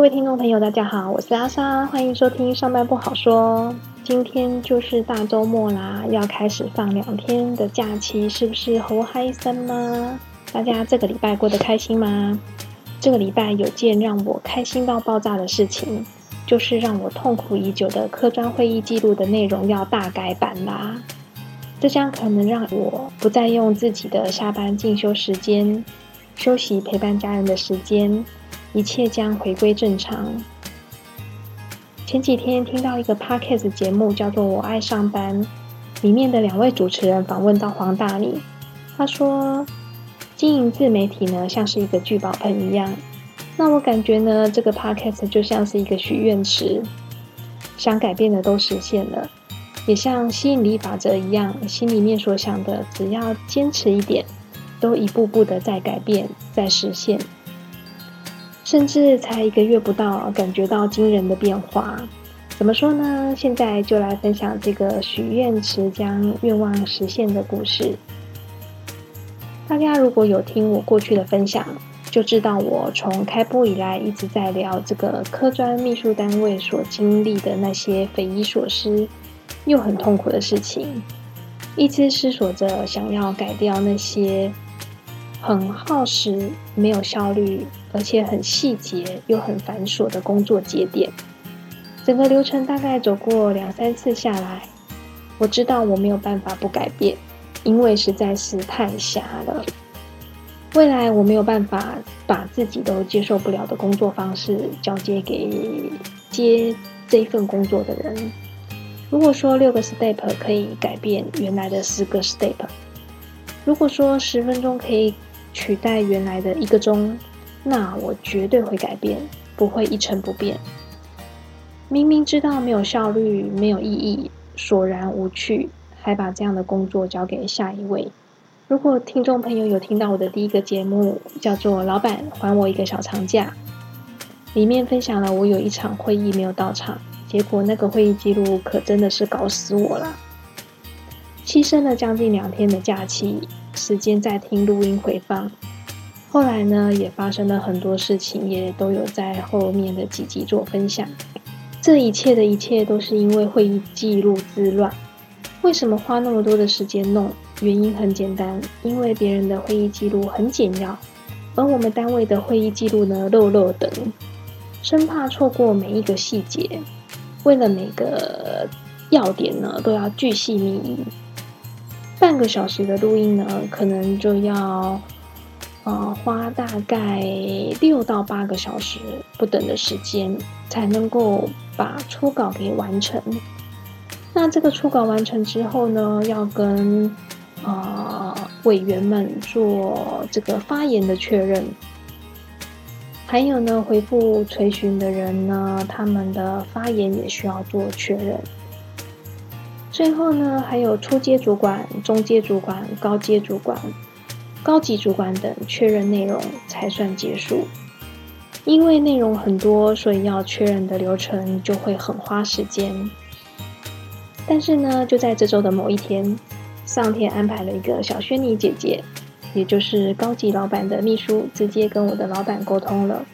各位听众朋友，大家好，我是阿莎，欢迎收听上班不好说。今天就是大周末啦，要开始放两天的假期，是不是好嗨森吗？大家这个礼拜过得开心吗？这个礼拜有件让我开心到爆炸的事情，就是让我痛苦已久的科专会议记录的内容要大改版啦。这将可能让我不再用自己的下班进修时间、休息陪伴家人的时间，一切将回归正常。前几天听到一个 podcast 节目，叫做《我爱上班》，里面的两位主持人访问到黄大米，他说。经营自媒体呢，像是一个聚宝盆一样。那我感觉呢，这个 podcast 就像是一个许愿池，想改变的都实现了，也像吸引力法则一样，心里面所想的，只要坚持一点，都一步步的在改变，在实现。甚至才一个月不到，感觉到惊人的变化。怎么说呢？现在就来分享这个许愿池将愿望实现的故事。大家如果有听我过去的分享，就知道我从开播以来一直在聊这个科专秘书单位所经历的那些匪夷所思又很痛苦的事情，一直思索着想要改掉那些很耗时、没有效率，而且很细节又很繁琐的工作节点。整个流程大概走过两三次下来，我知道我没有办法不改变。因为实在是太瞎了，未来我没有办法把自己都接受不了的工作方式交接给接这份工作的人。如果说六个 step 可以改变原来的四个 step，如果说十分钟可以取代原来的一个钟，那我绝对会改变，不会一成不变。明明知道没有效率、没有意义、索然无趣。还把这样的工作交给下一位。如果听众朋友有听到我的第一个节目，叫做《老板还我一个小长假》，里面分享了我有一场会议没有到场，结果那个会议记录可真的是搞死我了。牺牲了将近两天的假期时间在听录音回放，后来呢也发生了很多事情，也都有在后面的几集做分享。这一切的一切都是因为会议记录之乱。为什么花那么多的时间弄？原因很简单，因为别人的会议记录很简要，而我们单位的会议记录呢漏漏等，生怕错过每一个细节。为了每个要点呢都要巨细靡遗，半个小时的录音呢可能就要呃花大概六到八个小时不等的时间，才能够把初稿给完成。那这个初稿完成之后呢，要跟呃委员们做这个发言的确认，还有呢回复垂询的人呢，他们的发言也需要做确认。最后呢，还有初阶主管、中阶主管、高阶主管、高级主管等确认内容才算结束。因为内容很多，所以要确认的流程就会很花时间。但是呢，就在这周的某一天，上天安排了一个小轩尼姐姐，也就是高级老板的秘书，直接跟我的老板沟通了。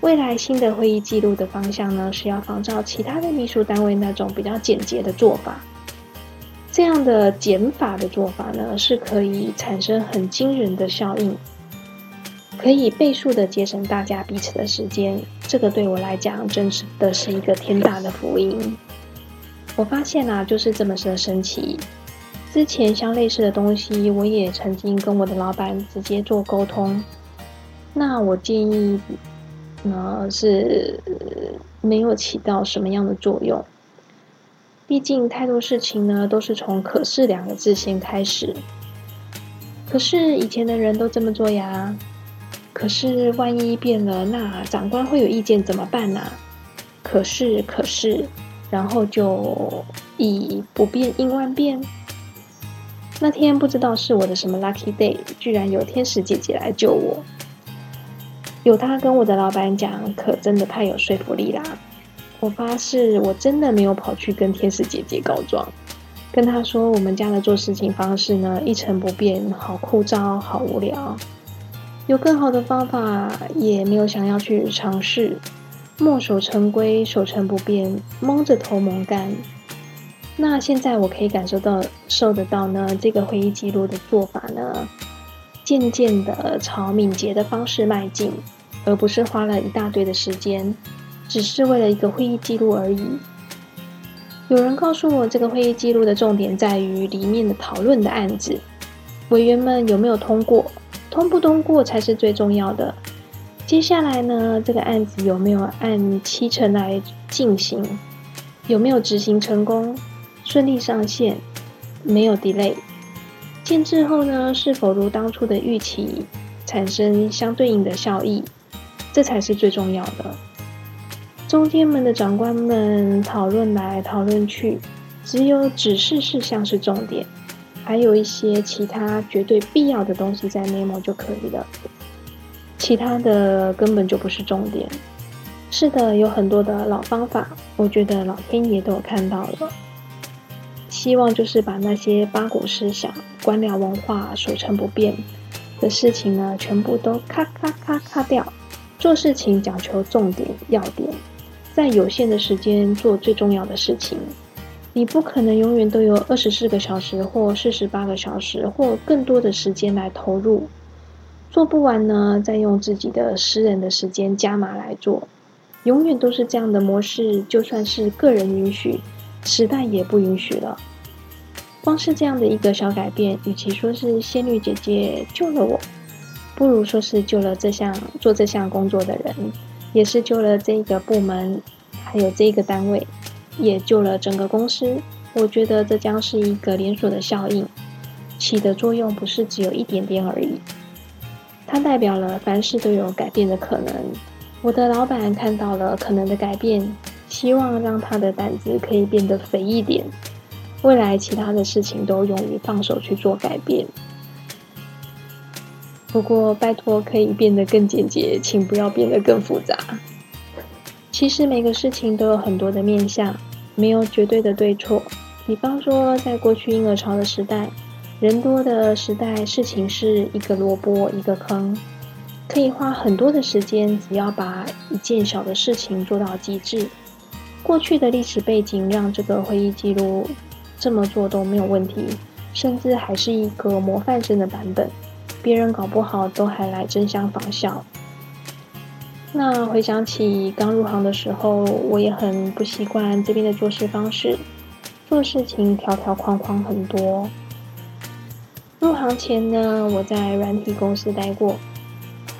未来新的会议记录的方向呢，是要仿照其他的秘书单位那种比较简洁的做法。这样的减法的做法呢，是可以产生很惊人的效应，可以倍数的节省大家彼此的时间。这个对我来讲，真是的是一个天大的福音。我发现啊，就是这么的神奇。之前相类似的东西，我也曾经跟我的老板直接做沟通。那我建议呢，是没有起到什么样的作用。毕竟太多事情呢，都是从“可是”两个字先开始。可是以前的人都这么做呀。可是万一变了，那长官会有意见怎么办呢？可是，可是。然后就以不变应万变。那天不知道是我的什么 lucky day，居然有天使姐姐来救我。有她跟我的老板讲，可真的太有说服力啦！我发誓，我真的没有跑去跟天使姐姐告状，跟她说我们家的做事情方式呢一成不变，好枯燥，好无聊。有更好的方法，也没有想要去尝试。墨守成规、守成不变、蒙着头蒙干。那现在我可以感受到、受得到呢，这个会议记录的做法呢，渐渐的朝敏捷的方式迈进，而不是花了一大堆的时间，只是为了一个会议记录而已。有人告诉我，这个会议记录的重点在于里面的讨论的案子，委员们有没有通过，通不通过才是最重要的。接下来呢，这个案子有没有按七成来进行？有没有执行成功？顺利上线？没有 delay？建制后呢，是否如当初的预期，产生相对应的效益？这才是最重要的。中间们的长官们讨论来讨论去，只有指示事项是重点，还有一些其他绝对必要的东西在 memo 就可以了。其他的根本就不是重点。是的，有很多的老方法，我觉得老天爷都有看到了。希望就是把那些八股思想、官僚文化、守成不变的事情呢，全部都咔咔咔咔掉。做事情讲求重点要点，在有限的时间做最重要的事情。你不可能永远都有二十四个小时或四十八个小时或更多的时间来投入。做不完呢，再用自己的私人的时间加码来做，永远都是这样的模式。就算是个人允许，时代也不允许了。光是这样的一个小改变，与其说是仙女姐姐救了我，不如说是救了这项做这项工作的人，也是救了这个部门，还有这个单位，也救了整个公司。我觉得这将是一个连锁的效应，起的作用不是只有一点点而已。它代表了凡事都有改变的可能。我的老板看到了可能的改变，希望让他的胆子可以变得肥一点。未来其他的事情都勇于放手去做改变。不过拜托，可以变得更简洁，请不要变得更复杂。其实每个事情都有很多的面向，没有绝对的对错。比方说，在过去婴儿潮的时代。人多的时代，事情是一个萝卜一个坑，可以花很多的时间，只要把一件小的事情做到极致。过去的历史背景让这个会议记录这么做都没有问题，甚至还是一个模范生的版本，别人搞不好都还来争相仿效。那回想起刚入行的时候，我也很不习惯这边的做事方式，做事情条条框框很多。入行前呢，我在软体公司待过，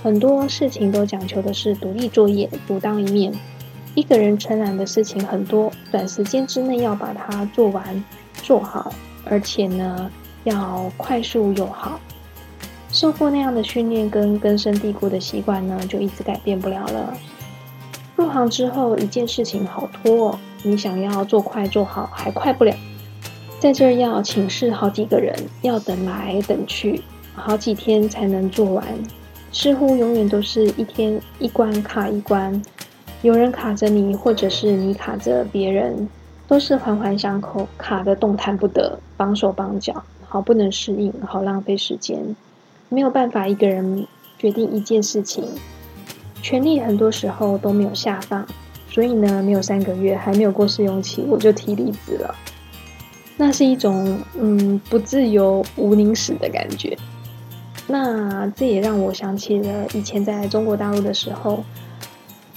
很多事情都讲求的是独立作业、独当一面，一个人承揽的事情很多，短时间之内要把它做完、做好，而且呢要快速又好。受过那样的训练跟根深蒂固的习惯呢，就一直改变不了了。入行之后，一件事情好拖，你想要做快做好，还快不了。在这要请示好几个人，要等来等去，好几天才能做完。似乎永远都是一天一关卡一关，有人卡着你，或者是你卡着别人，都是环环相扣，卡的动弹不得，绑手绑脚，好不能适应，好浪费时间，没有办法一个人决定一件事情，权力很多时候都没有下放，所以呢，没有三个月，还没有过试用期，我就提离职了。那是一种嗯不自由无宁死的感觉，那这也让我想起了以前在中国大陆的时候，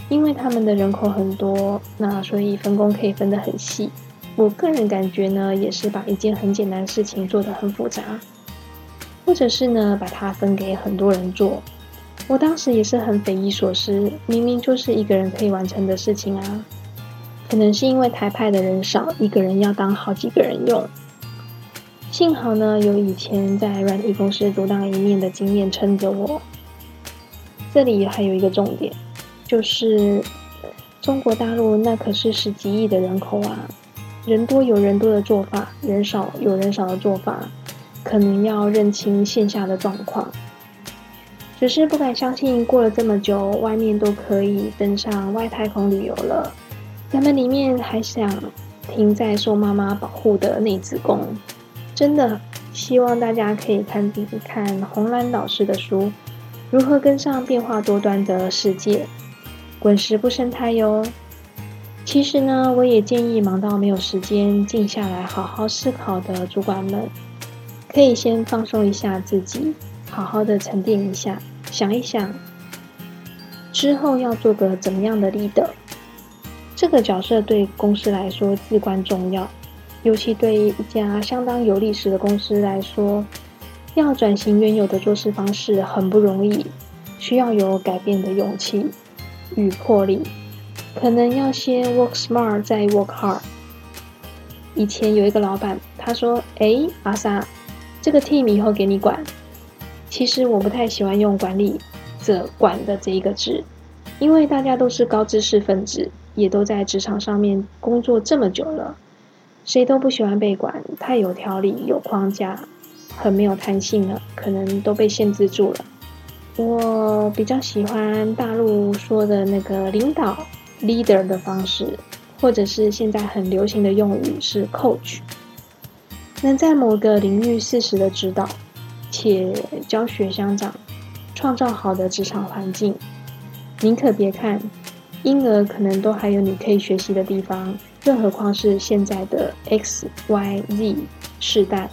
因为他们的人口很多，那所以分工可以分得很细。我个人感觉呢，也是把一件很简单的事情做得很复杂，或者是呢把它分给很多人做。我当时也是很匪夷所思，明明就是一个人可以完成的事情啊。可能是因为台派的人少，一个人要当好几个人用。幸好呢，有以前在软体公司独当一面的经验撑着我。这里还有一个重点，就是中国大陆那可是十几亿的人口啊，人多有人多的做法，人少有人少的做法，可能要认清线下的状况。只是不敢相信，过了这么久，外面都可以登上外太空旅游了。咱们里面还想停在受妈妈保护的内子宫，真的希望大家可以看一看红蓝老师的书《如何跟上变化多端的世界》。滚石不生胎哟。其实呢，我也建议忙到没有时间静下来好好思考的主管们，可以先放松一下自己，好好的沉淀一下，想一想之后要做个怎么样的 leader。这个角色对公司来说至关重要，尤其对于一家相当有历史的公司来说，要转型原有的做事方式很不容易，需要有改变的勇气与魄力。可能要先 work smart 再 work hard。以前有一个老板，他说：“哎，阿莎，这个 team 以后给你管。”其实我不太喜欢用“管理者管”的这一个字，因为大家都是高知识分子，也都在职场上面工作这么久了，谁都不喜欢被管，太有条理、有框架，很没有弹性了，可能都被限制住了。我比较喜欢大陆说的那个领导。leader 的方式，或者是现在很流行的用语是 coach，能在某个领域适时的指导，且教学相长，创造好的职场环境。您可别看婴儿可能都还有你可以学习的地方，更何况是现在的 X、Y、Z 世代，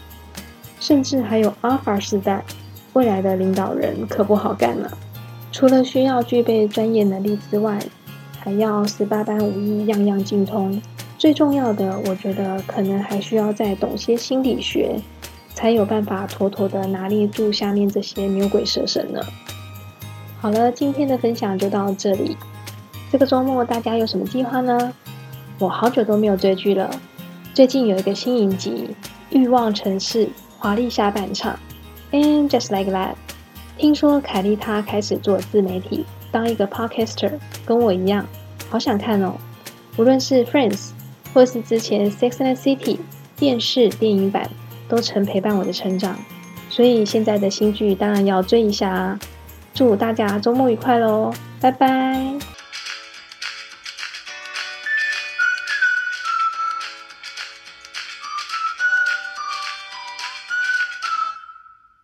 甚至还有 Alpha 世代，未来的领导人可不好干了。除了需要具备专业能力之外，还要十八般武艺，样样精通。最重要的，我觉得可能还需要再懂些心理学，才有办法妥妥的拿捏住下面这些牛鬼蛇神呢。好了，今天的分享就到这里。这个周末大家有什么计划呢？我好久都没有追剧了。最近有一个新影集《欲望城市》华丽下半场，And just like that，听说凯莉她开始做自媒体。当一个 podcaster，跟我一样，好想看哦。无论是 Friends，或是之前 Sex and City 电视电影版，都曾陪伴我的成长。所以现在的新剧当然要追一下啊！祝大家周末愉快喽，拜拜。